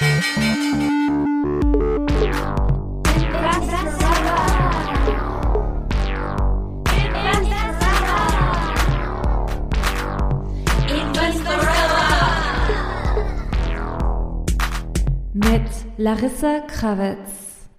Mit Larissa Krawitz.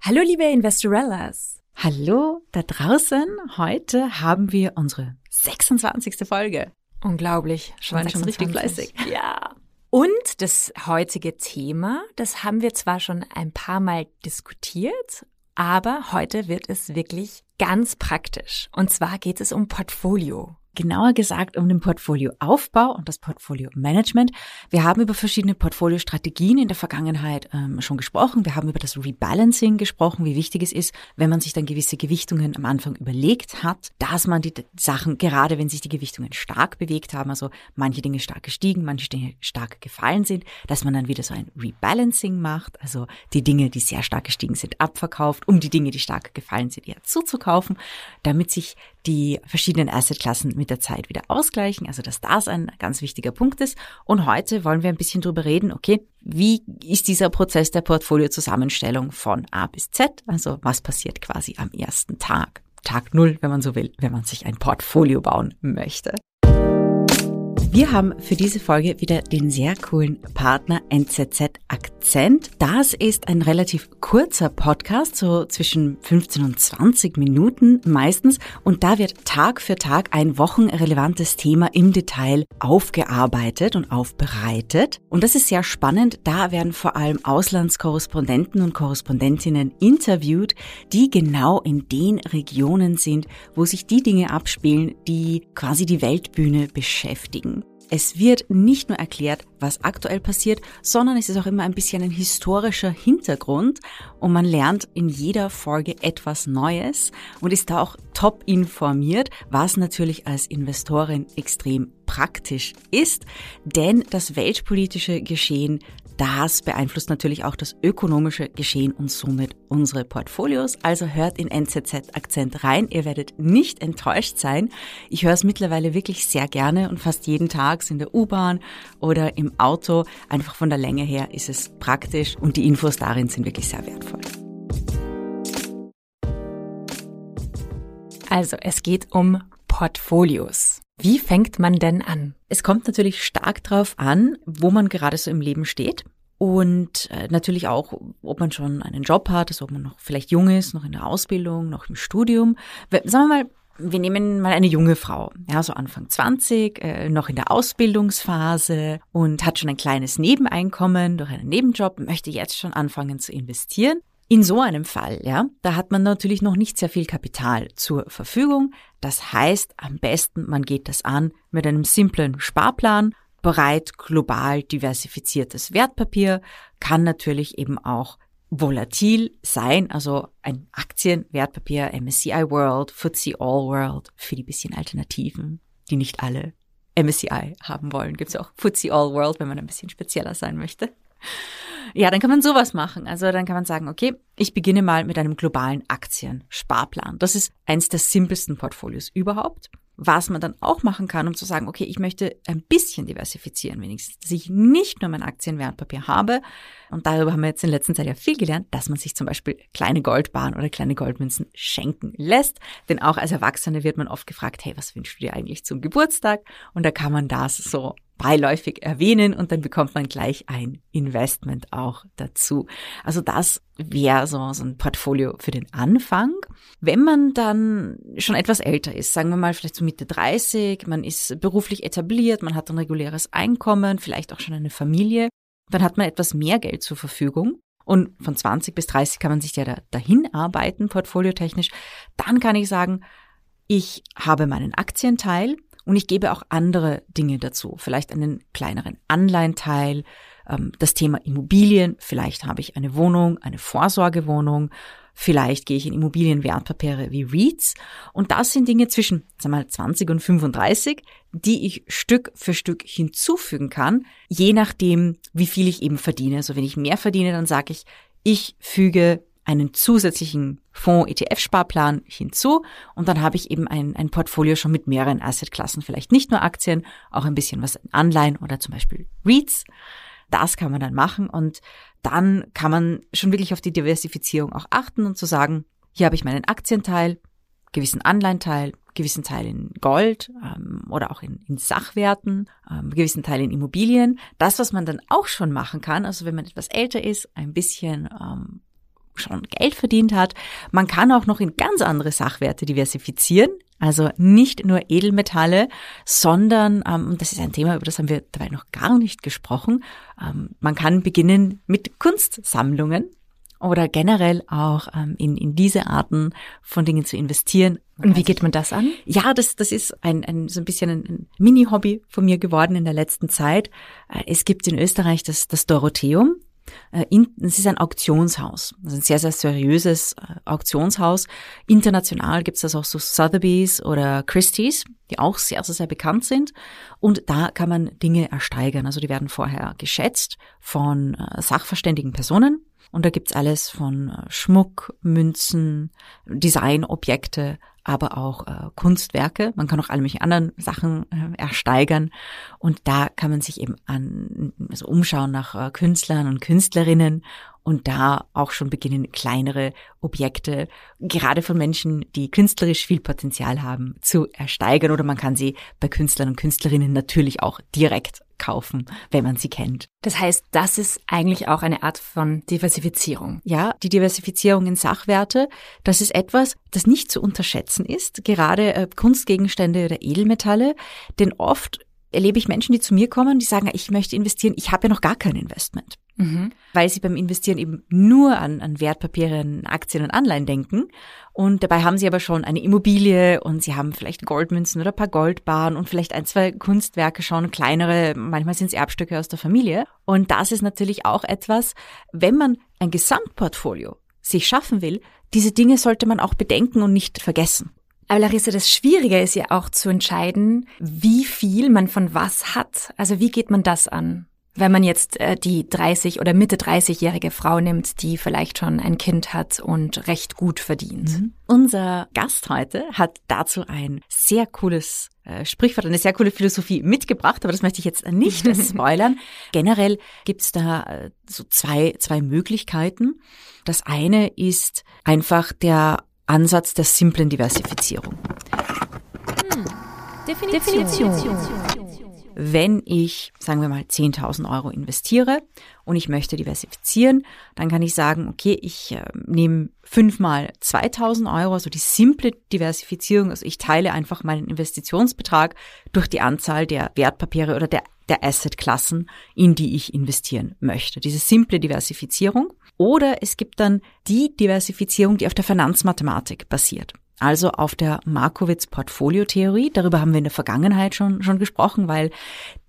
Hallo liebe Investorellas. Hallo da draußen. Heute haben wir unsere 26. Folge. Unglaublich. Schon schon richtig fleißig. Ja. Und das heutige Thema, das haben wir zwar schon ein paar Mal diskutiert, aber heute wird es wirklich ganz praktisch. Und zwar geht es um Portfolio genauer gesagt um den Portfolioaufbau und das Portfolio-Management. Wir haben über verschiedene Portfoliostrategien in der Vergangenheit ähm, schon gesprochen. Wir haben über das Rebalancing gesprochen, wie wichtig es ist, wenn man sich dann gewisse Gewichtungen am Anfang überlegt hat, dass man die Sachen, gerade wenn sich die Gewichtungen stark bewegt haben, also manche Dinge stark gestiegen, manche Dinge stark gefallen sind, dass man dann wieder so ein Rebalancing macht, also die Dinge, die sehr stark gestiegen sind, abverkauft, um die Dinge, die stark gefallen sind, eher zuzukaufen, damit sich die verschiedenen Assetklassen mit der Zeit wieder ausgleichen, also dass das ein ganz wichtiger Punkt ist. Und heute wollen wir ein bisschen drüber reden, okay, wie ist dieser Prozess der Portfoliozusammenstellung von A bis Z? Also was passiert quasi am ersten Tag? Tag Null, wenn man so will, wenn man sich ein Portfolio bauen möchte. Wir haben für diese Folge wieder den sehr coolen Partner NZZ Akzent. Das ist ein relativ kurzer Podcast, so zwischen 15 und 20 Minuten meistens. Und da wird Tag für Tag ein wochenrelevantes Thema im Detail aufgearbeitet und aufbereitet. Und das ist sehr spannend. Da werden vor allem Auslandskorrespondenten und Korrespondentinnen interviewt, die genau in den Regionen sind, wo sich die Dinge abspielen, die quasi die Weltbühne beschäftigen. Es wird nicht nur erklärt, was aktuell passiert, sondern es ist auch immer ein bisschen ein historischer Hintergrund und man lernt in jeder Folge etwas Neues und ist da auch top informiert, was natürlich als Investorin extrem praktisch ist, denn das weltpolitische Geschehen das beeinflusst natürlich auch das ökonomische Geschehen und somit unsere Portfolios. Also hört in NZZ-Akzent rein. Ihr werdet nicht enttäuscht sein. Ich höre es mittlerweile wirklich sehr gerne und fast jeden Tag in der U-Bahn oder im Auto. Einfach von der Länge her ist es praktisch und die Infos darin sind wirklich sehr wertvoll. Also es geht um Portfolios. Wie fängt man denn an? Es kommt natürlich stark darauf an, wo man gerade so im Leben steht. Und äh, natürlich auch, ob man schon einen Job hat, also ob man noch vielleicht jung ist, noch in der Ausbildung, noch im Studium. Sagen wir mal, wir nehmen mal eine junge Frau, ja, so Anfang 20, äh, noch in der Ausbildungsphase und hat schon ein kleines Nebeneinkommen durch einen Nebenjob, möchte jetzt schon anfangen zu investieren. In so einem Fall, ja, da hat man natürlich noch nicht sehr viel Kapital zur Verfügung. Das heißt, am besten man geht das an mit einem simplen Sparplan, bereit global diversifiziertes Wertpapier, kann natürlich eben auch volatil sein, also ein Aktienwertpapier, MSCI World, FTSE All World für die bisschen Alternativen, die nicht alle MSCI haben wollen. Gibt es auch FTSE All World, wenn man ein bisschen spezieller sein möchte. Ja, dann kann man sowas machen. Also dann kann man sagen, okay, ich beginne mal mit einem globalen Aktiensparplan. Das ist eins der simpelsten Portfolios überhaupt. Was man dann auch machen kann, um zu sagen, okay, ich möchte ein bisschen diversifizieren, wenigstens, dass ich nicht nur mein Aktienwertpapier habe. Und darüber haben wir jetzt in letzter Zeit ja viel gelernt, dass man sich zum Beispiel kleine Goldbahn oder kleine Goldmünzen schenken lässt. Denn auch als Erwachsene wird man oft gefragt, hey, was wünschst du dir eigentlich zum Geburtstag? Und da kann man das so beiläufig erwähnen und dann bekommt man gleich ein Investment auch dazu. Also das wäre so, so ein Portfolio für den Anfang. Wenn man dann schon etwas älter ist, sagen wir mal vielleicht so Mitte 30, man ist beruflich etabliert, man hat ein reguläres Einkommen, vielleicht auch schon eine Familie, dann hat man etwas mehr Geld zur Verfügung. Und von 20 bis 30 kann man sich ja da, dahin arbeiten, portfoliotechnisch. Dann kann ich sagen, ich habe meinen Aktienteil, und ich gebe auch andere Dinge dazu, vielleicht einen kleineren Anleihenteil, ähm, das Thema Immobilien, vielleicht habe ich eine Wohnung, eine Vorsorgewohnung, vielleicht gehe ich in Immobilienwertpapiere wie REITs und das sind Dinge zwischen sagen wir mal, 20 und 35, die ich Stück für Stück hinzufügen kann, je nachdem, wie viel ich eben verdiene. Also wenn ich mehr verdiene, dann sage ich, ich füge einen zusätzlichen Fonds-ETF-Sparplan hinzu und dann habe ich eben ein, ein Portfolio schon mit mehreren Assetklassen, vielleicht nicht nur Aktien, auch ein bisschen was in Anleihen oder zum Beispiel REITs. Das kann man dann machen und dann kann man schon wirklich auf die Diversifizierung auch achten und zu sagen, hier habe ich meinen Aktienteil, gewissen Anleihenteil, gewissen Teil in Gold ähm, oder auch in, in Sachwerten, ähm, gewissen Teil in Immobilien. Das, was man dann auch schon machen kann, also wenn man etwas älter ist, ein bisschen ähm, schon Geld verdient hat, man kann auch noch in ganz andere Sachwerte diversifizieren. Also nicht nur Edelmetalle, sondern, ähm, und das ist ein Thema, über das haben wir dabei noch gar nicht gesprochen, ähm, man kann beginnen mit Kunstsammlungen oder generell auch ähm, in, in diese Arten von Dingen zu investieren. Und wie geht man das an? Ja, das, das ist ein, ein, so ein bisschen ein, ein Mini-Hobby von mir geworden in der letzten Zeit. Äh, es gibt in Österreich das, das Dorotheum. Äh, es ist ein Auktionshaus, also ein sehr, sehr seriöses äh, Auktionshaus. International gibt es das auch so Sotheby's oder Christie's, die auch sehr, sehr, sehr bekannt sind. Und da kann man Dinge ersteigern. Also die werden vorher geschätzt von sachverständigen Personen und da gibt's alles von äh, Schmuck, Münzen, Designobjekte, aber auch äh, Kunstwerke. Man kann auch alle möglichen anderen Sachen äh, ersteigern. Und da kann man sich eben an, also umschauen nach äh, Künstlern und Künstlerinnen und da auch schon beginnen, kleinere Objekte, gerade von Menschen, die künstlerisch viel Potenzial haben, zu ersteigern. Oder man kann sie bei Künstlern und Künstlerinnen natürlich auch direkt kaufen, wenn man sie kennt. Das heißt, das ist eigentlich auch eine Art von Diversifizierung. Ja, die Diversifizierung in Sachwerte, das ist etwas, das nicht zu unterschätzen ist, gerade äh, Kunstgegenstände oder Edelmetalle, denn oft erlebe ich Menschen, die zu mir kommen, die sagen, ich möchte investieren, ich habe ja noch gar kein Investment. Mhm. Weil sie beim Investieren eben nur an, an Wertpapiere, an Aktien und Anleihen denken. Und dabei haben sie aber schon eine Immobilie und sie haben vielleicht Goldmünzen oder ein paar Goldbahnen und vielleicht ein, zwei Kunstwerke schon, kleinere, manchmal sind es Erbstücke aus der Familie. Und das ist natürlich auch etwas, wenn man ein Gesamtportfolio sich schaffen will, diese Dinge sollte man auch bedenken und nicht vergessen. Aber Larissa, das Schwierige ist ja auch zu entscheiden, wie viel man von was hat. Also wie geht man das an? Wenn man jetzt äh, die 30 oder Mitte 30-jährige Frau nimmt, die vielleicht schon ein Kind hat und recht gut verdient. Mhm. Unser Gast heute hat dazu ein sehr cooles äh, Sprichwort, eine sehr coole Philosophie mitgebracht, aber das möchte ich jetzt nicht spoilern. Generell gibt's da äh, so zwei, zwei Möglichkeiten. Das eine ist einfach der Ansatz der simplen Diversifizierung. Hm. Definition. Definition. Wenn ich, sagen wir mal, 10.000 Euro investiere und ich möchte diversifizieren, dann kann ich sagen, okay, ich äh, nehme fünfmal 2.000 Euro, also die simple Diversifizierung, also ich teile einfach meinen Investitionsbetrag durch die Anzahl der Wertpapiere oder der der Assetklassen, in die ich investieren möchte. Diese simple Diversifizierung. Oder es gibt dann die Diversifizierung, die auf der Finanzmathematik basiert. Also auf der Markowitz-Portfoliotheorie. Darüber haben wir in der Vergangenheit schon, schon gesprochen, weil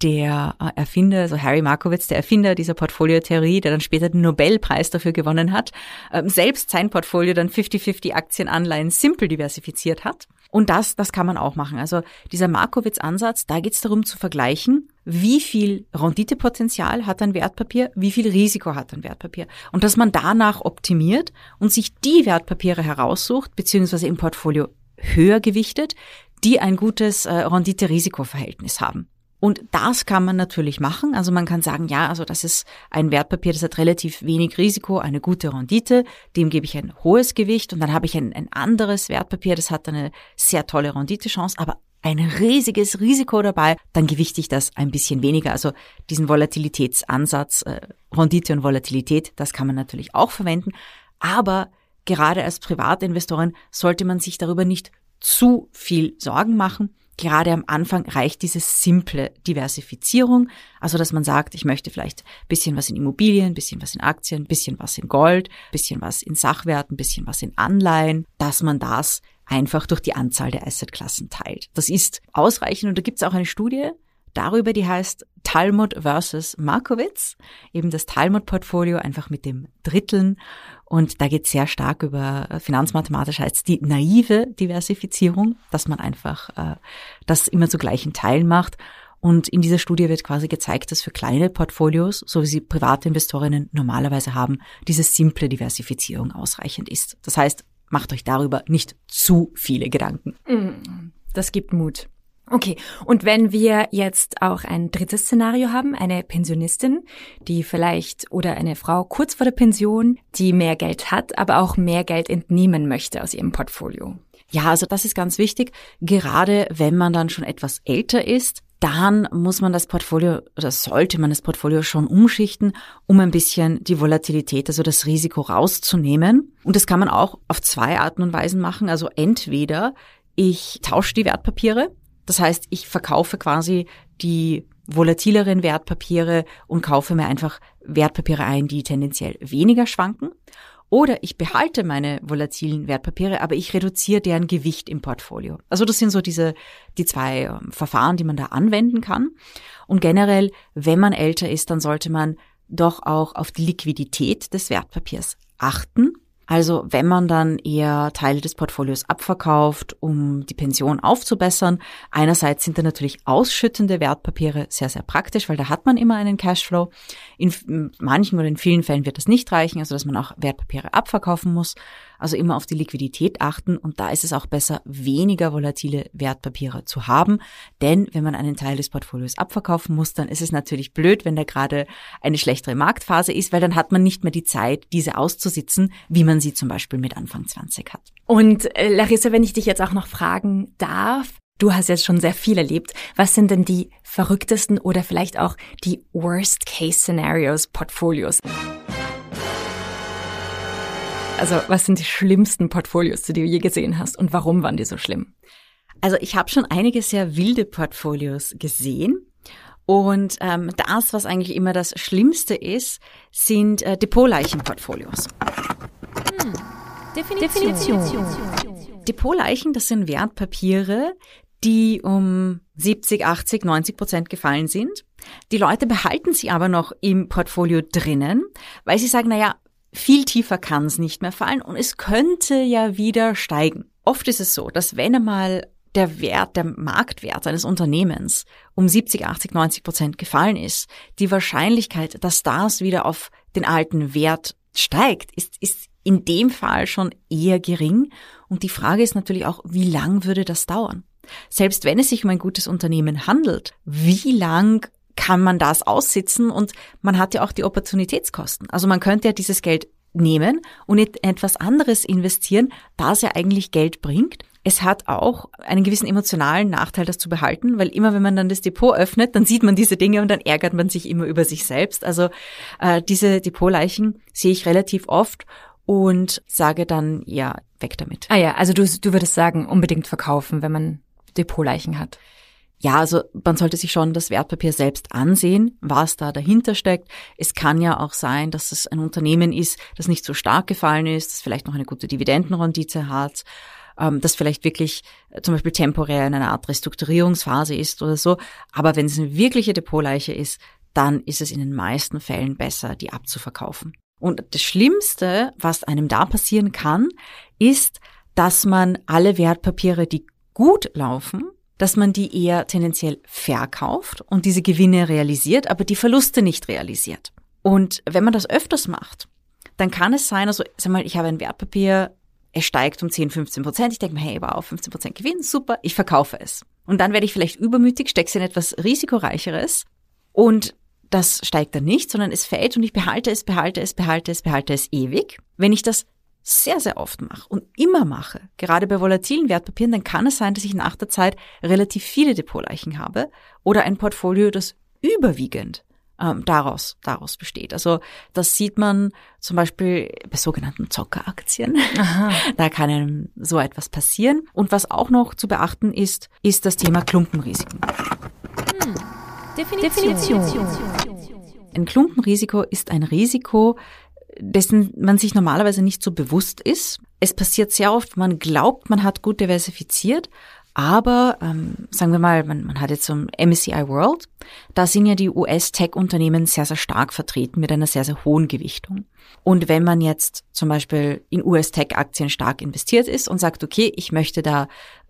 der äh, Erfinder, also Harry Markowitz, der Erfinder dieser Portfoliotheorie, der dann später den Nobelpreis dafür gewonnen hat, ähm, selbst sein Portfolio dann 50-50 Aktienanleihen simpel diversifiziert hat. Und das, das kann man auch machen. Also dieser Markowitz-Ansatz, da geht es darum zu vergleichen, wie viel Renditepotenzial hat ein Wertpapier, wie viel Risiko hat ein Wertpapier. Und dass man danach optimiert und sich die Wertpapiere heraussucht, beziehungsweise im Portfolio höher gewichtet, die ein gutes äh, Rendite-Risiko-Verhältnis haben. Und das kann man natürlich machen. Also man kann sagen, ja, also das ist ein Wertpapier, das hat relativ wenig Risiko, eine gute Rendite, dem gebe ich ein hohes Gewicht und dann habe ich ein, ein anderes Wertpapier, das hat eine sehr tolle Renditechance, aber ein riesiges Risiko dabei, dann gewichte ich das ein bisschen weniger. Also diesen Volatilitätsansatz, äh, Rendite und Volatilität, das kann man natürlich auch verwenden. Aber gerade als Privatinvestorin sollte man sich darüber nicht zu viel Sorgen machen. Gerade am Anfang reicht diese simple Diversifizierung, also dass man sagt, ich möchte vielleicht bisschen was in Immobilien, bisschen was in Aktien, bisschen was in Gold, bisschen was in Sachwerten, bisschen was in Anleihen, dass man das einfach durch die Anzahl der Assetklassen teilt. Das ist ausreichend und da gibt es auch eine Studie darüber, die heißt Talmud versus Markowitz, eben das Talmud-Portfolio einfach mit dem Dritteln. Und da geht es sehr stark über äh, finanzmathematisch heißt die naive Diversifizierung, dass man einfach äh, das immer zu gleichen Teilen macht. Und in dieser Studie wird quasi gezeigt, dass für kleine Portfolios, so wie sie private Investorinnen normalerweise haben, diese simple Diversifizierung ausreichend ist. Das heißt, macht euch darüber nicht zu viele Gedanken. Mm, das gibt Mut. Okay, und wenn wir jetzt auch ein drittes Szenario haben, eine Pensionistin, die vielleicht oder eine Frau kurz vor der Pension, die mehr Geld hat, aber auch mehr Geld entnehmen möchte aus ihrem Portfolio. Ja, also das ist ganz wichtig, gerade wenn man dann schon etwas älter ist, dann muss man das Portfolio oder sollte man das Portfolio schon umschichten, um ein bisschen die Volatilität, also das Risiko rauszunehmen. Und das kann man auch auf zwei Arten und Weisen machen. Also entweder ich tausche die Wertpapiere, das heißt, ich verkaufe quasi die volatileren Wertpapiere und kaufe mir einfach Wertpapiere ein, die tendenziell weniger schwanken. Oder ich behalte meine volatilen Wertpapiere, aber ich reduziere deren Gewicht im Portfolio. Also das sind so diese, die zwei ähm, Verfahren, die man da anwenden kann. Und generell, wenn man älter ist, dann sollte man doch auch auf die Liquidität des Wertpapiers achten. Also wenn man dann eher Teile des Portfolios abverkauft, um die Pension aufzubessern, einerseits sind da natürlich ausschüttende Wertpapiere sehr, sehr praktisch, weil da hat man immer einen Cashflow. In manchen oder in vielen Fällen wird das nicht reichen, also dass man auch Wertpapiere abverkaufen muss. Also immer auf die Liquidität achten und da ist es auch besser, weniger volatile Wertpapiere zu haben. Denn wenn man einen Teil des Portfolios abverkaufen muss, dann ist es natürlich blöd, wenn da gerade eine schlechtere Marktphase ist, weil dann hat man nicht mehr die Zeit, diese auszusitzen, wie man sie zum Beispiel mit Anfang 20 hat. Und äh, Larissa, wenn ich dich jetzt auch noch fragen darf, Du hast jetzt schon sehr viel erlebt. Was sind denn die verrücktesten oder vielleicht auch die Worst-Case-Szenarios Portfolios? Also was sind die schlimmsten Portfolios, die du je gesehen hast und warum waren die so schlimm? Also ich habe schon einige sehr wilde Portfolios gesehen. Und ähm, das, was eigentlich immer das Schlimmste ist, sind äh, Depotleichenportfolios. Hm. Definition. Definition. Depotleichen, das sind Wertpapiere, die um 70, 80, 90 Prozent gefallen sind. Die Leute behalten sie aber noch im Portfolio drinnen, weil sie sagen, na ja, viel tiefer kann es nicht mehr fallen und es könnte ja wieder steigen. Oft ist es so, dass wenn einmal der Wert, der Marktwert eines Unternehmens um 70, 80, 90 Prozent gefallen ist, die Wahrscheinlichkeit, dass das wieder auf den alten Wert steigt, ist, ist in dem Fall schon eher gering. Und die Frage ist natürlich auch, wie lang würde das dauern? Selbst wenn es sich um ein gutes Unternehmen handelt, wie lang kann man das aussitzen und man hat ja auch die Opportunitätskosten. Also man könnte ja dieses Geld nehmen und in etwas anderes investieren, das ja eigentlich Geld bringt. Es hat auch einen gewissen emotionalen Nachteil, das zu behalten, weil immer wenn man dann das Depot öffnet, dann sieht man diese Dinge und dann ärgert man sich immer über sich selbst. Also äh, diese Depotleichen sehe ich relativ oft und sage dann, ja, weg damit. Ah ja, also du, du würdest sagen, unbedingt verkaufen, wenn man Depotleichen hat. Ja, also man sollte sich schon das Wertpapier selbst ansehen, was da dahinter steckt. Es kann ja auch sein, dass es ein Unternehmen ist, das nicht so stark gefallen ist, das vielleicht noch eine gute Dividendenrendite hat, ähm, das vielleicht wirklich äh, zum Beispiel temporär in einer Art Restrukturierungsphase ist oder so. Aber wenn es eine wirkliche Depotleiche ist, dann ist es in den meisten Fällen besser, die abzuverkaufen. Und das Schlimmste, was einem da passieren kann, ist, dass man alle Wertpapiere, die gut laufen, dass man die eher tendenziell verkauft und diese Gewinne realisiert, aber die Verluste nicht realisiert. Und wenn man das öfters macht, dann kann es sein, also sag mal, ich habe ein Wertpapier, es steigt um 10, 15 Prozent, ich denke mir, hey, wow, 15 Prozent Gewinn, super, ich verkaufe es. Und dann werde ich vielleicht übermütig, stecke es in etwas risikoreicheres und das steigt dann nicht, sondern es fällt und ich behalte es, behalte es, behalte es, behalte es ewig. Wenn ich das sehr, sehr oft mache und immer mache, gerade bei volatilen Wertpapieren, dann kann es sein, dass ich nach der Zeit relativ viele Depotleichen habe oder ein Portfolio, das überwiegend ähm, daraus, daraus besteht. Also das sieht man zum Beispiel bei sogenannten Zockeraktien. Aha. Da kann einem so etwas passieren. Und was auch noch zu beachten ist, ist das Thema Klumpenrisiken. Hm. Definition. Definition. Ein Klumpenrisiko ist ein Risiko, dessen man sich normalerweise nicht so bewusst ist. Es passiert sehr oft, man glaubt, man hat gut diversifiziert, aber ähm, sagen wir mal, man, man hat jetzt so ein MSCI World, da sind ja die US-Tech-Unternehmen sehr, sehr stark vertreten mit einer sehr, sehr hohen Gewichtung. Und wenn man jetzt zum Beispiel in US-Tech-Aktien stark investiert ist und sagt, okay, ich möchte da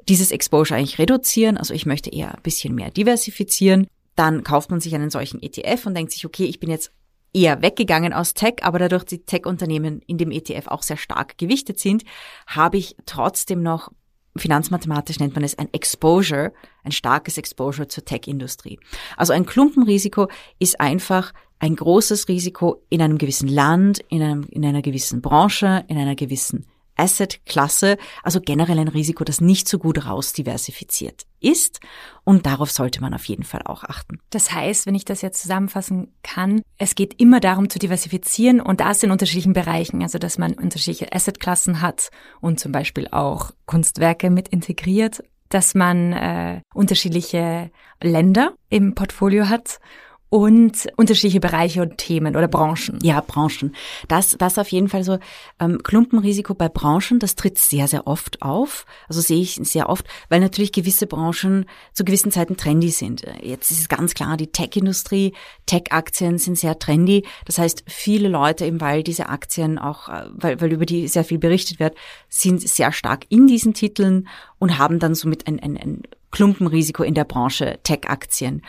dieses Exposure eigentlich reduzieren, also ich möchte eher ein bisschen mehr diversifizieren, dann kauft man sich einen solchen ETF und denkt sich, okay, ich bin jetzt eher weggegangen aus Tech, aber dadurch die Tech-Unternehmen in dem ETF auch sehr stark gewichtet sind, habe ich trotzdem noch finanzmathematisch nennt man es ein Exposure, ein starkes Exposure zur Tech-Industrie. Also ein Klumpenrisiko ist einfach ein großes Risiko in einem gewissen Land, in, einem, in einer gewissen Branche, in einer gewissen Asset-Klasse, also generell ein Risiko, das nicht so gut rausdiversifiziert ist. Und darauf sollte man auf jeden Fall auch achten. Das heißt, wenn ich das jetzt zusammenfassen kann, es geht immer darum zu diversifizieren und das in unterschiedlichen Bereichen, also dass man unterschiedliche Asset-Klassen hat und zum Beispiel auch Kunstwerke mit integriert, dass man äh, unterschiedliche Länder im Portfolio hat und unterschiedliche Bereiche und Themen oder Branchen. Ja, Branchen. Das, das auf jeden Fall so. Ähm, Klumpenrisiko bei Branchen, das tritt sehr, sehr oft auf. Also sehe ich sehr oft, weil natürlich gewisse Branchen zu gewissen Zeiten trendy sind. Jetzt ist es ganz klar, die Tech-Industrie, Tech-Aktien sind sehr trendy. Das heißt, viele Leute eben, weil diese Aktien auch, äh, weil, weil über die sehr viel berichtet wird, sind sehr stark in diesen Titeln und haben dann somit ein, ein, ein Klumpenrisiko in der Branche Tech-Aktien.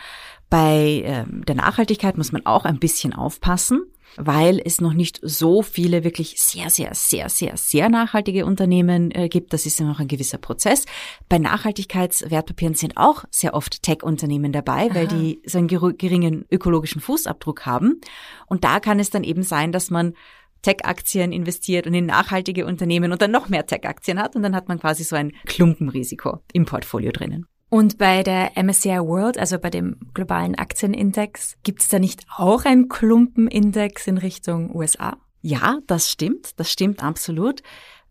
Bei ähm, der Nachhaltigkeit muss man auch ein bisschen aufpassen, weil es noch nicht so viele wirklich sehr, sehr, sehr, sehr, sehr nachhaltige Unternehmen äh, gibt. Das ist ja noch ein gewisser Prozess. Bei Nachhaltigkeitswertpapieren sind auch sehr oft Tech-Unternehmen dabei, Aha. weil die so einen geringen ökologischen Fußabdruck haben. Und da kann es dann eben sein, dass man Tech-Aktien investiert und in nachhaltige Unternehmen und dann noch mehr Tech-Aktien hat und dann hat man quasi so ein Klumpenrisiko im Portfolio drinnen. Und bei der MSCI World, also bei dem globalen Aktienindex, gibt es da nicht auch einen Klumpenindex in Richtung USA? Ja, das stimmt. Das stimmt absolut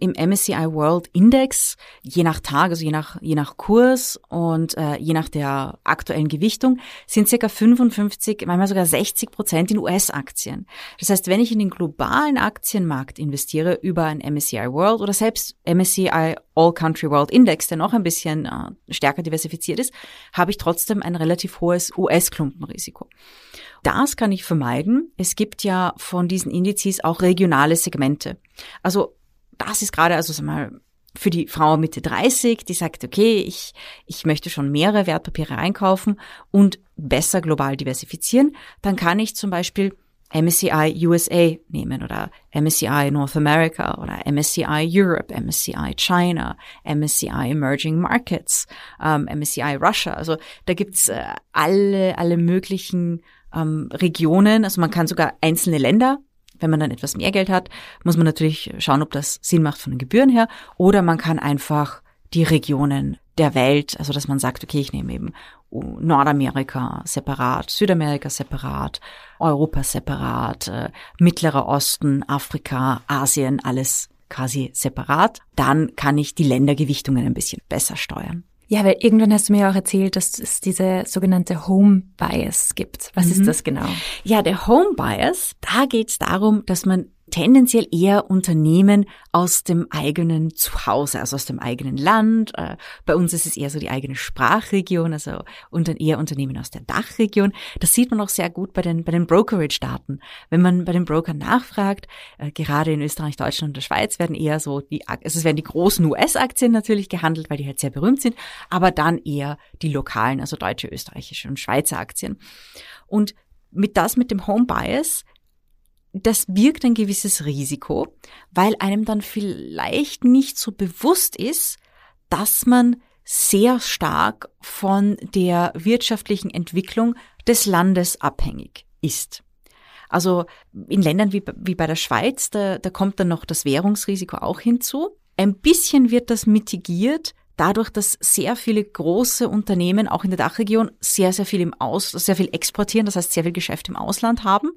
im MSCI World Index, je nach Tag, also je nach, je nach Kurs und äh, je nach der aktuellen Gewichtung, sind circa 55, manchmal sogar 60 Prozent in US-Aktien. Das heißt, wenn ich in den globalen Aktienmarkt investiere über ein MSCI World oder selbst MSCI All Country World Index, der noch ein bisschen äh, stärker diversifiziert ist, habe ich trotzdem ein relativ hohes US-Klumpenrisiko. Das kann ich vermeiden. Es gibt ja von diesen Indizes auch regionale Segmente. Also das ist gerade, also sag mal, für die Frau Mitte 30, die sagt, okay, ich, ich möchte schon mehrere Wertpapiere einkaufen und besser global diversifizieren, dann kann ich zum Beispiel MSCI USA nehmen oder MSCI North America oder MSCI Europe, MSCI China, MSCI Emerging Markets, ähm, MSCI Russia. Also da gibt's äh, alle, alle möglichen ähm, Regionen. Also man kann sogar einzelne Länder wenn man dann etwas mehr Geld hat, muss man natürlich schauen, ob das Sinn macht von den Gebühren her. Oder man kann einfach die Regionen der Welt, also dass man sagt, okay, ich nehme eben Nordamerika separat, Südamerika separat, Europa separat, äh, Mittlerer Osten, Afrika, Asien, alles quasi separat. Dann kann ich die Ländergewichtungen ein bisschen besser steuern. Ja, weil irgendwann hast du mir auch erzählt, dass es diese sogenannte Home Bias gibt. Was mhm. ist das genau? Ja, der Home Bias, da geht es darum, dass man tendenziell eher Unternehmen aus dem eigenen Zuhause, also aus dem eigenen Land. Äh, bei uns ist es eher so die eigene Sprachregion, also eher Unternehmen aus der Dachregion. Das sieht man auch sehr gut bei den, bei den Brokerage-Daten. Wenn man bei den Brokern nachfragt, äh, gerade in Österreich, Deutschland und der Schweiz werden eher so die, also es werden die großen US-Aktien natürlich gehandelt, weil die halt sehr berühmt sind, aber dann eher die lokalen, also deutsche, österreichische und Schweizer Aktien. Und mit das mit dem Home Bias das birgt ein gewisses Risiko, weil einem dann vielleicht nicht so bewusst ist, dass man sehr stark von der wirtschaftlichen Entwicklung des Landes abhängig ist. Also in Ländern wie, wie bei der Schweiz, da, da kommt dann noch das Währungsrisiko auch hinzu. Ein bisschen wird das mitigiert dadurch, dass sehr viele große Unternehmen auch in der Dachregion sehr, sehr viel im Aus, sehr viel exportieren, das heißt sehr viel Geschäft im Ausland haben.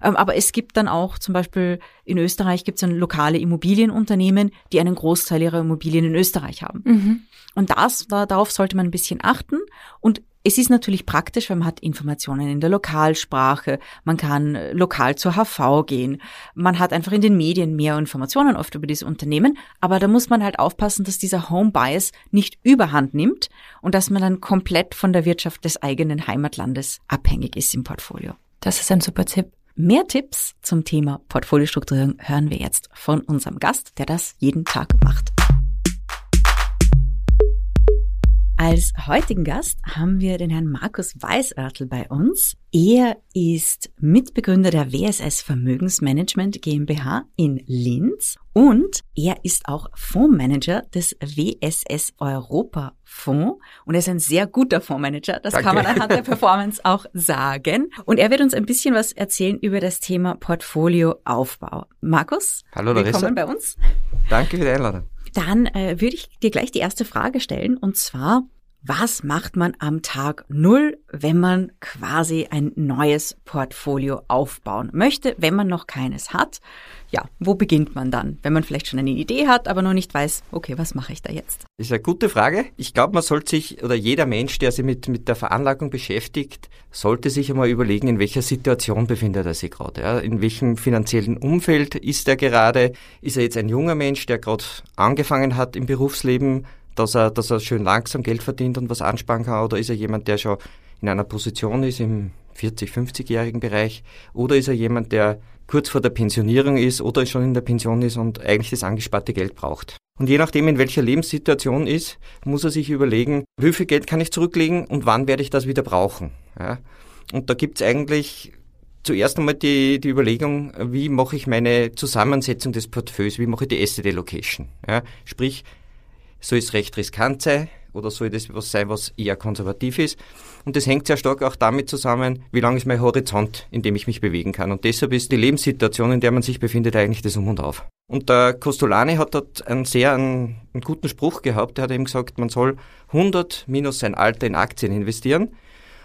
Ähm, aber es gibt dann auch zum Beispiel in Österreich gibt es dann lokale Immobilienunternehmen, die einen Großteil ihrer Immobilien in Österreich haben. Mhm. Und das, da, darauf sollte man ein bisschen achten. Und es ist natürlich praktisch, weil man hat Informationen in der Lokalsprache, man kann äh, lokal zur HV gehen, man hat einfach in den Medien mehr Informationen oft über diese Unternehmen, aber da muss man halt aufpassen, dass dieser Home Bias nicht überhand nimmt und dass man dann komplett von der Wirtschaft des eigenen Heimatlandes abhängig ist im Portfolio. Das ist ein super Tipp. Mehr Tipps zum Thema Portfoliostrukturierung hören wir jetzt von unserem Gast, der das jeden Tag macht. Als heutigen Gast haben wir den Herrn Markus Weißörtl bei uns. Er ist Mitbegründer der WSS Vermögensmanagement GmbH in Linz und er ist auch Fondsmanager des WSS Europa Fonds und er ist ein sehr guter Fondsmanager, das Danke. kann man anhand der Performance auch sagen. Und er wird uns ein bisschen was erzählen über das Thema Portfolioaufbau. Markus, Hallo Larissa. willkommen bei uns. Danke für die Einladung. Dann äh, würde ich dir gleich die erste Frage stellen. Und zwar, was macht man am Tag Null, wenn man quasi ein neues Portfolio aufbauen möchte, wenn man noch keines hat? Ja, wo beginnt man dann, wenn man vielleicht schon eine Idee hat, aber noch nicht weiß, okay, was mache ich da jetzt? Das ist eine gute Frage. Ich glaube, man sollte sich, oder jeder Mensch, der sich mit, mit der Veranlagung beschäftigt, sollte sich einmal überlegen, in welcher Situation befindet er sich gerade. Ja? In welchem finanziellen Umfeld ist er gerade? Ist er jetzt ein junger Mensch, der gerade angefangen hat im Berufsleben? Dass er, dass er schön langsam Geld verdient und was ansparen kann? Oder ist er jemand, der schon in einer Position ist im 40-, 50-jährigen Bereich? Oder ist er jemand, der kurz vor der Pensionierung ist oder schon in der Pension ist und eigentlich das angesparte Geld braucht? Und je nachdem, in welcher Lebenssituation ist, muss er sich überlegen, wie viel Geld kann ich zurücklegen und wann werde ich das wieder brauchen? Ja? Und da gibt's eigentlich zuerst einmal die, die Überlegung, wie mache ich meine Zusammensetzung des Portfolios, wie mache ich die Asset Allocation? Ja? Sprich, soll es recht riskant sein oder soll das was sein, was eher konservativ ist? Und das hängt sehr stark auch damit zusammen, wie lang ist mein Horizont, in dem ich mich bewegen kann. Und deshalb ist die Lebenssituation, in der man sich befindet, eigentlich das Um und Auf. Und der Costolani hat dort einen sehr einen, einen guten Spruch gehabt. Er hat eben gesagt, man soll 100 minus sein Alter in Aktien investieren.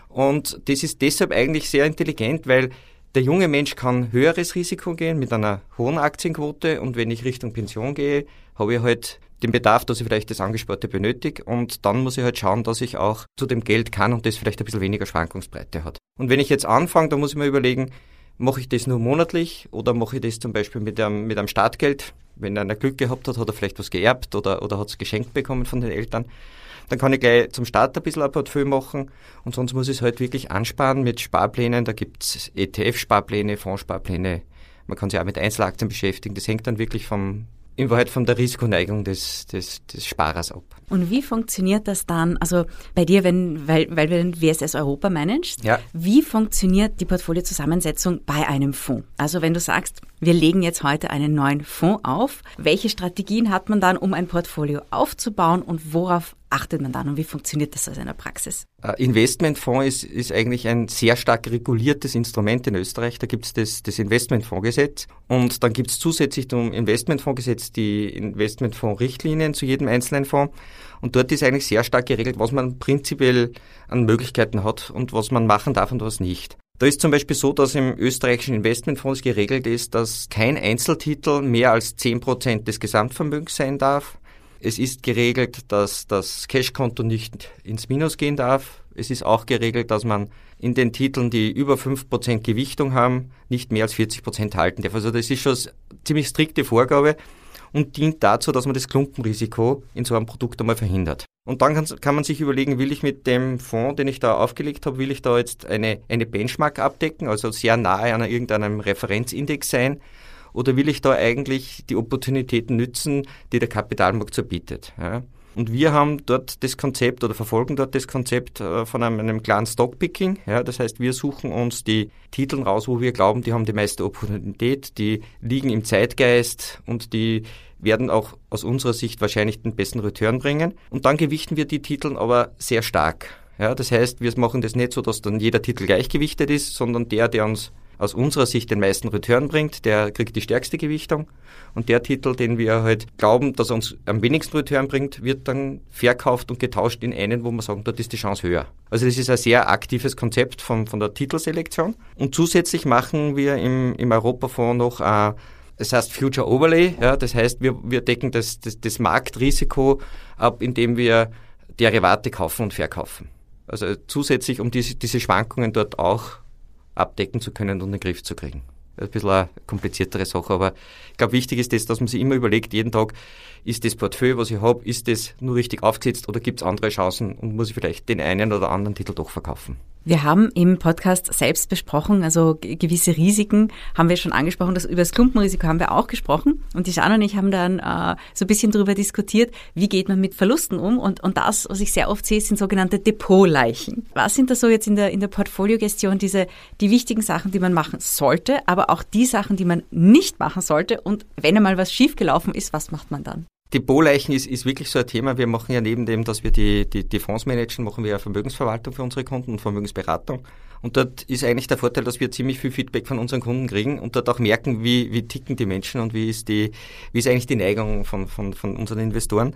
Und das ist deshalb eigentlich sehr intelligent, weil der junge Mensch kann höheres Risiko gehen mit einer hohen Aktienquote und wenn ich Richtung Pension gehe, habe ich halt den Bedarf, dass ich vielleicht das Angesparte benötige und dann muss ich halt schauen, dass ich auch zu dem Geld kann und das vielleicht ein bisschen weniger Schwankungsbreite hat. Und wenn ich jetzt anfange, dann muss ich mir überlegen, mache ich das nur monatlich oder mache ich das zum Beispiel mit einem, mit einem Startgeld? Wenn einer Glück gehabt hat, hat er vielleicht was geerbt oder, oder hat es geschenkt bekommen von den Eltern. Dann kann ich gleich zum Start ein bisschen ein Portfolio machen und sonst muss ich es halt wirklich ansparen mit Sparplänen. Da gibt es ETF-Sparpläne, Fondssparpläne. Man kann sich auch mit Einzelaktien beschäftigen. Das hängt dann wirklich vom, in Wahrheit von der Risikoneigung des, des, des Sparers ab. Und wie funktioniert das dann, also bei dir, wenn, weil, weil du den WSS Europa managst, ja. wie funktioniert die Portfoliozusammensetzung bei einem Fonds? Also wenn du sagst, wir legen jetzt heute einen neuen Fonds auf, welche Strategien hat man dann, um ein Portfolio aufzubauen und worauf achtet man dann und wie funktioniert das also in der Praxis? Äh, Investmentfonds ist, ist eigentlich ein sehr stark reguliertes Instrument in Österreich. Da gibt es das, das Investmentfondsgesetz und dann gibt es zusätzlich zum Investmentfondsgesetz die Investmentfondsrichtlinien zu jedem einzelnen Fonds. Und dort ist eigentlich sehr stark geregelt, was man prinzipiell an Möglichkeiten hat und was man machen darf und was nicht. Da ist zum Beispiel so, dass im österreichischen Investmentfonds geregelt ist, dass kein Einzeltitel mehr als 10% des Gesamtvermögens sein darf. Es ist geregelt, dass das Cashkonto nicht ins Minus gehen darf. Es ist auch geregelt, dass man in den Titeln, die über 5% Gewichtung haben, nicht mehr als 40% halten darf. Also das ist schon eine ziemlich strikte Vorgabe und dient dazu, dass man das Klumpenrisiko in so einem Produkt einmal verhindert. Und dann kann, man sich überlegen, will ich mit dem Fonds, den ich da aufgelegt habe, will ich da jetzt eine, eine Benchmark abdecken, also sehr nahe an irgendeinem Referenzindex sein, oder will ich da eigentlich die Opportunitäten nützen, die der Kapitalmarkt so bietet? Ja? Und wir haben dort das Konzept oder verfolgen dort das Konzept äh, von einem, einem klaren Stockpicking. Ja, das heißt, wir suchen uns die Titel raus, wo wir glauben, die haben die meiste Opportunität, die liegen im Zeitgeist und die werden auch aus unserer Sicht wahrscheinlich den besten Return bringen. Und dann gewichten wir die Titel aber sehr stark. Ja, das heißt, wir machen das nicht so, dass dann jeder Titel gleichgewichtet ist, sondern der, der uns aus unserer Sicht den meisten Return bringt, der kriegt die stärkste Gewichtung. Und der Titel, den wir halt glauben, dass er uns am wenigsten Return bringt, wird dann verkauft und getauscht in einen, wo man sagen, dort ist die Chance höher. Also das ist ein sehr aktives Konzept von, von der Titelselektion. Und zusätzlich machen wir im, im Europafonds noch äh, das heißt Future Overlay, ja, das heißt, wir, wir decken das, das, das Marktrisiko ab, indem wir Derivate kaufen und verkaufen. Also zusätzlich, um diese, diese Schwankungen dort auch abdecken zu können und in den Griff zu kriegen. Ein bisschen eine kompliziertere Sache, aber ich glaube, wichtig ist das, dass man sich immer überlegt, jeden Tag, ist das Portfolio, was ich habe, ist das nur richtig aufgesetzt oder gibt es andere Chancen und muss ich vielleicht den einen oder anderen Titel doch verkaufen? Wir haben im Podcast selbst besprochen, also gewisse Risiken haben wir schon angesprochen, das, über das Klumpenrisiko haben wir auch gesprochen und die Jeanne und ich haben dann äh, so ein bisschen darüber diskutiert, wie geht man mit Verlusten um und, und das, was ich sehr oft sehe, sind sogenannte Depotleichen. Was sind da so jetzt in der, in der Portfoliogestion diese, die wichtigen Sachen, die man machen sollte, aber auch die Sachen, die man nicht machen sollte und wenn einmal was schiefgelaufen ist, was macht man dann? Depotleichen ist, ist wirklich so ein Thema. Wir machen ja neben dem, dass wir die, die, die Fonds managen, machen wir ja Vermögensverwaltung für unsere Kunden und Vermögensberatung. Und dort ist eigentlich der Vorteil, dass wir ziemlich viel Feedback von unseren Kunden kriegen und dort auch merken, wie, wie ticken die Menschen und wie ist, die, wie ist eigentlich die Neigung von, von, von unseren Investoren.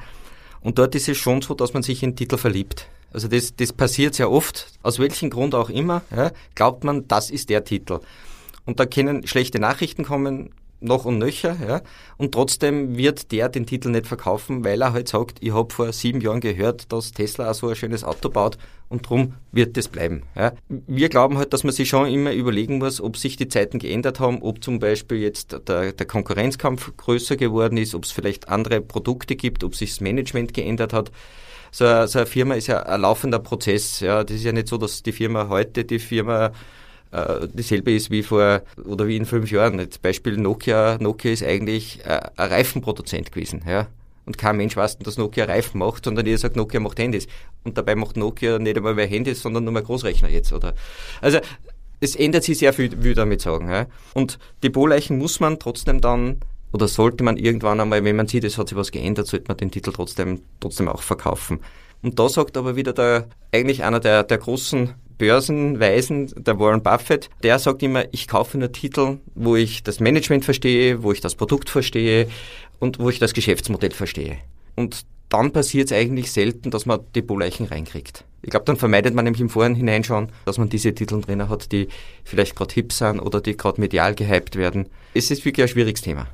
Und dort ist es schon so, dass man sich in Titel verliebt. Also das, das passiert sehr oft, aus welchem Grund auch immer, ja, glaubt man, das ist der Titel. Und da können schlechte Nachrichten kommen, noch und nöcher, ja, und trotzdem wird der den Titel nicht verkaufen, weil er halt sagt, ich habe vor sieben Jahren gehört, dass Tesla auch so ein schönes Auto baut und drum wird das bleiben. Ja. Wir glauben halt, dass man sich schon immer überlegen muss, ob sich die Zeiten geändert haben, ob zum Beispiel jetzt der, der Konkurrenzkampf größer geworden ist, ob es vielleicht andere Produkte gibt, ob sich das Management geändert hat. So, so eine Firma ist ja ein laufender Prozess. Ja. Das ist ja nicht so, dass die Firma heute die Firma äh, dieselbe ist wie vor oder wie in fünf Jahren. Jetzt Beispiel Nokia. Nokia ist eigentlich äh, ein Reifenproduzent gewesen. Ja? Und kein Mensch weiß, dass Nokia Reifen macht, sondern jeder sagt, Nokia macht Handys. Und dabei macht Nokia nicht einmal mehr Handys, sondern nur mehr Großrechner jetzt. Oder Also es ändert sich sehr viel, will ich damit sagen. Ja? Und die Boleichen muss man trotzdem dann oder sollte man irgendwann einmal, wenn man sieht, es hat sich was geändert, sollte man den Titel trotzdem, trotzdem auch verkaufen. Und da sagt aber wieder der, eigentlich einer der, der großen Börsenweisen, der Warren Buffett, der sagt immer, ich kaufe nur Titel, wo ich das Management verstehe, wo ich das Produkt verstehe und wo ich das Geschäftsmodell verstehe. Und dann passiert es eigentlich selten, dass man die Boleichen reinkriegt. Ich glaube, dann vermeidet man nämlich im Vorhinein schon, dass man diese Titel drin hat, die vielleicht gerade hip sind oder die gerade medial gehypt werden. Es ist wirklich ein schwieriges Thema.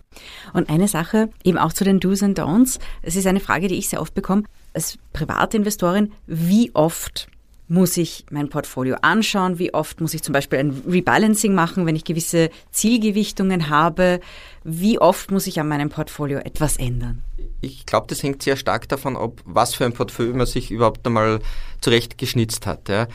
Und eine Sache, eben auch zu den Do's and Don'ts. Es ist eine Frage, die ich sehr oft bekomme. Als Privatinvestorin, wie oft muss ich mein Portfolio anschauen? Wie oft muss ich zum Beispiel ein Rebalancing machen, wenn ich gewisse Zielgewichtungen habe? Wie oft muss ich an meinem Portfolio etwas ändern? Ich glaube, das hängt sehr stark davon ab, was für ein Portfolio man sich überhaupt einmal zurechtgeschnitzt hat. Ja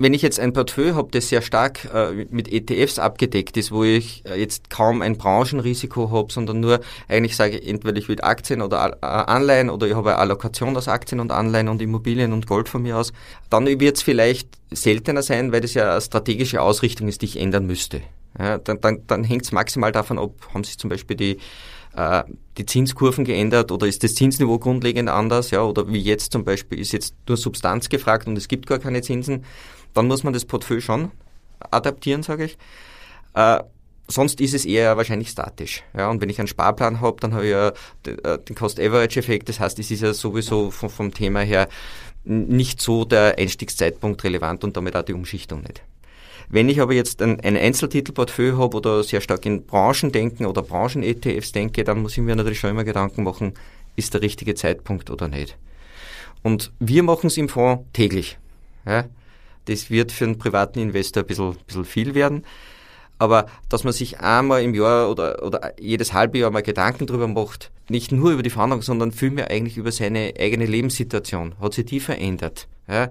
wenn ich jetzt ein Portfolio habe, das sehr stark äh, mit ETFs abgedeckt ist, wo ich äh, jetzt kaum ein Branchenrisiko habe, sondern nur eigentlich sage, entweder ich will Aktien oder äh, Anleihen oder ich habe eine Allokation aus Aktien und Anleihen und Immobilien und Gold von mir aus, dann wird es vielleicht seltener sein, weil das ja eine strategische Ausrichtung ist, die ich ändern müsste. Ja, dann dann, dann hängt es maximal davon ab, haben sich zum Beispiel die äh, die Zinskurven geändert oder ist das Zinsniveau grundlegend anders, ja, oder wie jetzt zum Beispiel ist jetzt nur Substanz gefragt und es gibt gar keine Zinsen dann muss man das Portfolio schon adaptieren, sage ich. Äh, sonst ist es eher wahrscheinlich statisch. Ja, und wenn ich einen Sparplan habe, dann habe ich ja äh, den Cost-Average-Effekt. Das heißt, es ist ja sowieso vom, vom, Thema her nicht so der Einstiegszeitpunkt relevant und damit auch die Umschichtung nicht. Wenn ich aber jetzt ein, ein Einzeltitelportfolio habe oder sehr stark in Branchen denken oder Branchen-ETFs denke, dann muss ich mir natürlich schon immer Gedanken machen, ist der richtige Zeitpunkt oder nicht. Und wir machen es im Fonds täglich. Ja? Das wird für einen privaten Investor ein bisschen, bisschen viel werden. Aber dass man sich einmal im Jahr oder, oder jedes halbe Jahr mal Gedanken drüber macht, nicht nur über die Verhandlung, sondern vielmehr eigentlich über seine eigene Lebenssituation. Hat sich die verändert? Ja,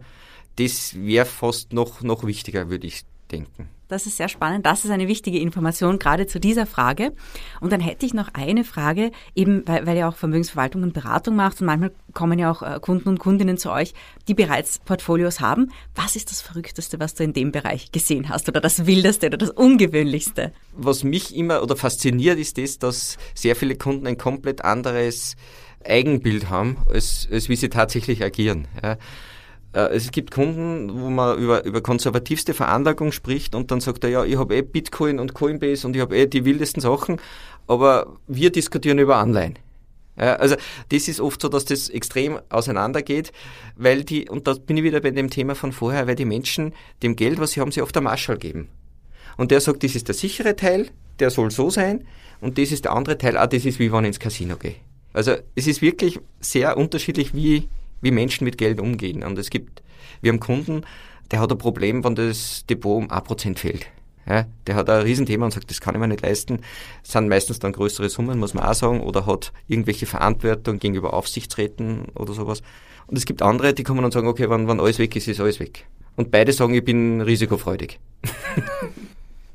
das wäre fast noch, noch wichtiger, würde ich denken. Das ist sehr spannend. Das ist eine wichtige Information, gerade zu dieser Frage. Und dann hätte ich noch eine Frage, eben weil, weil ihr auch Vermögensverwaltung und Beratung macht und manchmal kommen ja auch äh, Kunden und Kundinnen zu euch, die bereits Portfolios haben. Was ist das Verrückteste, was du in dem Bereich gesehen hast oder das Wildeste oder das Ungewöhnlichste? Was mich immer oder fasziniert ist das, dass sehr viele Kunden ein komplett anderes Eigenbild haben, als, als wie sie tatsächlich agieren. Ja. Äh, es gibt Kunden, wo man über, über konservativste Veranlagung spricht und dann sagt er, ja, ich habe eh Bitcoin und Coinbase und ich habe eh die wildesten Sachen, aber wir diskutieren über Anleihen. Ja, also das ist oft so, dass das extrem auseinandergeht, weil die, und da bin ich wieder bei dem Thema von vorher, weil die Menschen dem Geld, was sie haben, sie oft der Marschall geben. Und der sagt, das ist der sichere Teil, der soll so sein, und das ist der andere Teil, ah, das ist wie wenn ich ins Casino gehe. Also es ist wirklich sehr unterschiedlich, wie wie Menschen mit Geld umgehen. Und es gibt, wir haben Kunden, der hat ein Problem, wenn das Depot um ein Prozent fällt. Ja, der hat ein Riesenthema und sagt, das kann ich mir nicht leisten. Das sind meistens dann größere Summen, muss man auch sagen, oder hat irgendwelche Verantwortung gegenüber Aufsichtsräten oder sowas. Und es gibt andere, die kommen und sagen, okay, wenn, wenn alles weg ist, ist alles weg. und beide sagen, ich bin risikofreudig.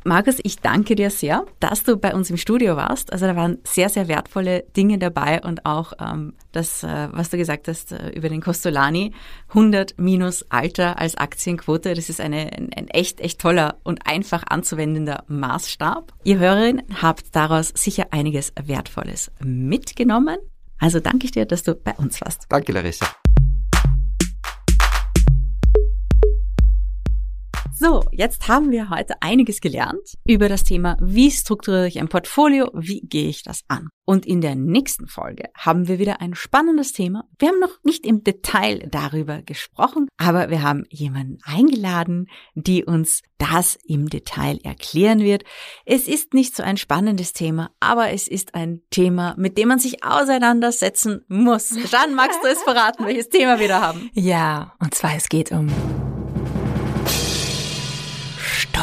Markus, ich danke dir sehr, dass du bei uns im Studio warst. Also da waren sehr, sehr wertvolle Dinge dabei und auch ähm, das, äh, was du gesagt hast äh, über den Costolani, 100 minus Alter als Aktienquote, das ist eine, ein, ein echt, echt toller und einfach anzuwendender Maßstab. Ihr Hörerin habt daraus sicher einiges Wertvolles mitgenommen. Also danke ich dir, dass du bei uns warst. Danke, Larissa. So, jetzt haben wir heute einiges gelernt über das Thema, wie strukturiere ich ein Portfolio, wie gehe ich das an. Und in der nächsten Folge haben wir wieder ein spannendes Thema. Wir haben noch nicht im Detail darüber gesprochen, aber wir haben jemanden eingeladen, die uns das im Detail erklären wird. Es ist nicht so ein spannendes Thema, aber es ist ein Thema, mit dem man sich auseinandersetzen muss. Jeanne, magst du es verraten, welches Thema wir da haben? Ja, und zwar es geht um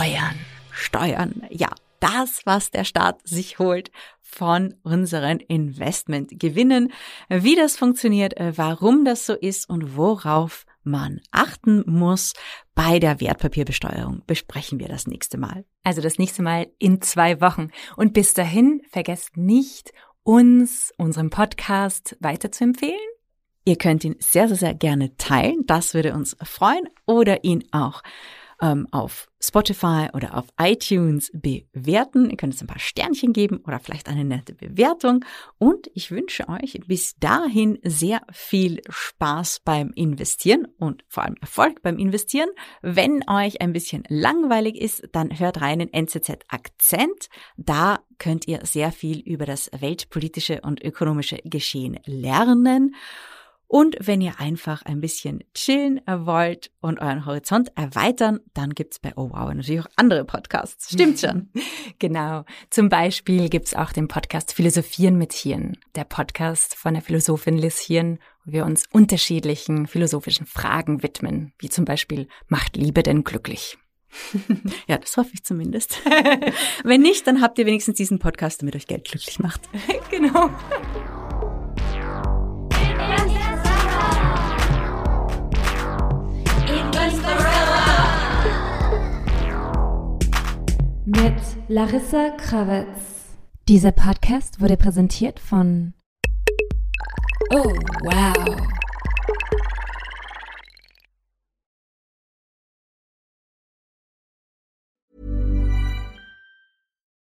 Steuern. Steuern, ja. Das, was der Staat sich holt von unseren Investmentgewinnen, wie das funktioniert, äh, warum das so ist und worauf man achten muss bei der Wertpapierbesteuerung, besprechen wir das nächste Mal. Also das nächste Mal in zwei Wochen. Und bis dahin vergesst nicht, uns, unserem Podcast weiterzuempfehlen. Ihr könnt ihn sehr, sehr, sehr gerne teilen. Das würde uns freuen. Oder ihn auch ähm, auf Spotify oder auf iTunes bewerten. Ihr könnt es ein paar Sternchen geben oder vielleicht eine nette Bewertung. Und ich wünsche euch bis dahin sehr viel Spaß beim Investieren und vor allem Erfolg beim Investieren. Wenn euch ein bisschen langweilig ist, dann hört rein in NZZ Akzent. Da könnt ihr sehr viel über das weltpolitische und ökonomische Geschehen lernen. Und wenn ihr einfach ein bisschen chillen wollt und euren Horizont erweitern, dann gibt's bei Oh Wow natürlich auch andere Podcasts. Stimmt schon. genau. Zum Beispiel gibt's auch den Podcast Philosophieren mit Hirn. Der Podcast von der Philosophin Liz Hirn, wo wir uns unterschiedlichen philosophischen Fragen widmen, wie zum Beispiel, macht Liebe denn glücklich? ja, das hoffe ich zumindest. Wenn nicht, dann habt ihr wenigstens diesen Podcast, damit euch Geld glücklich macht. genau. Mit Larissa Krawitz. Dieser Podcast wurde präsentiert von Oh, wow.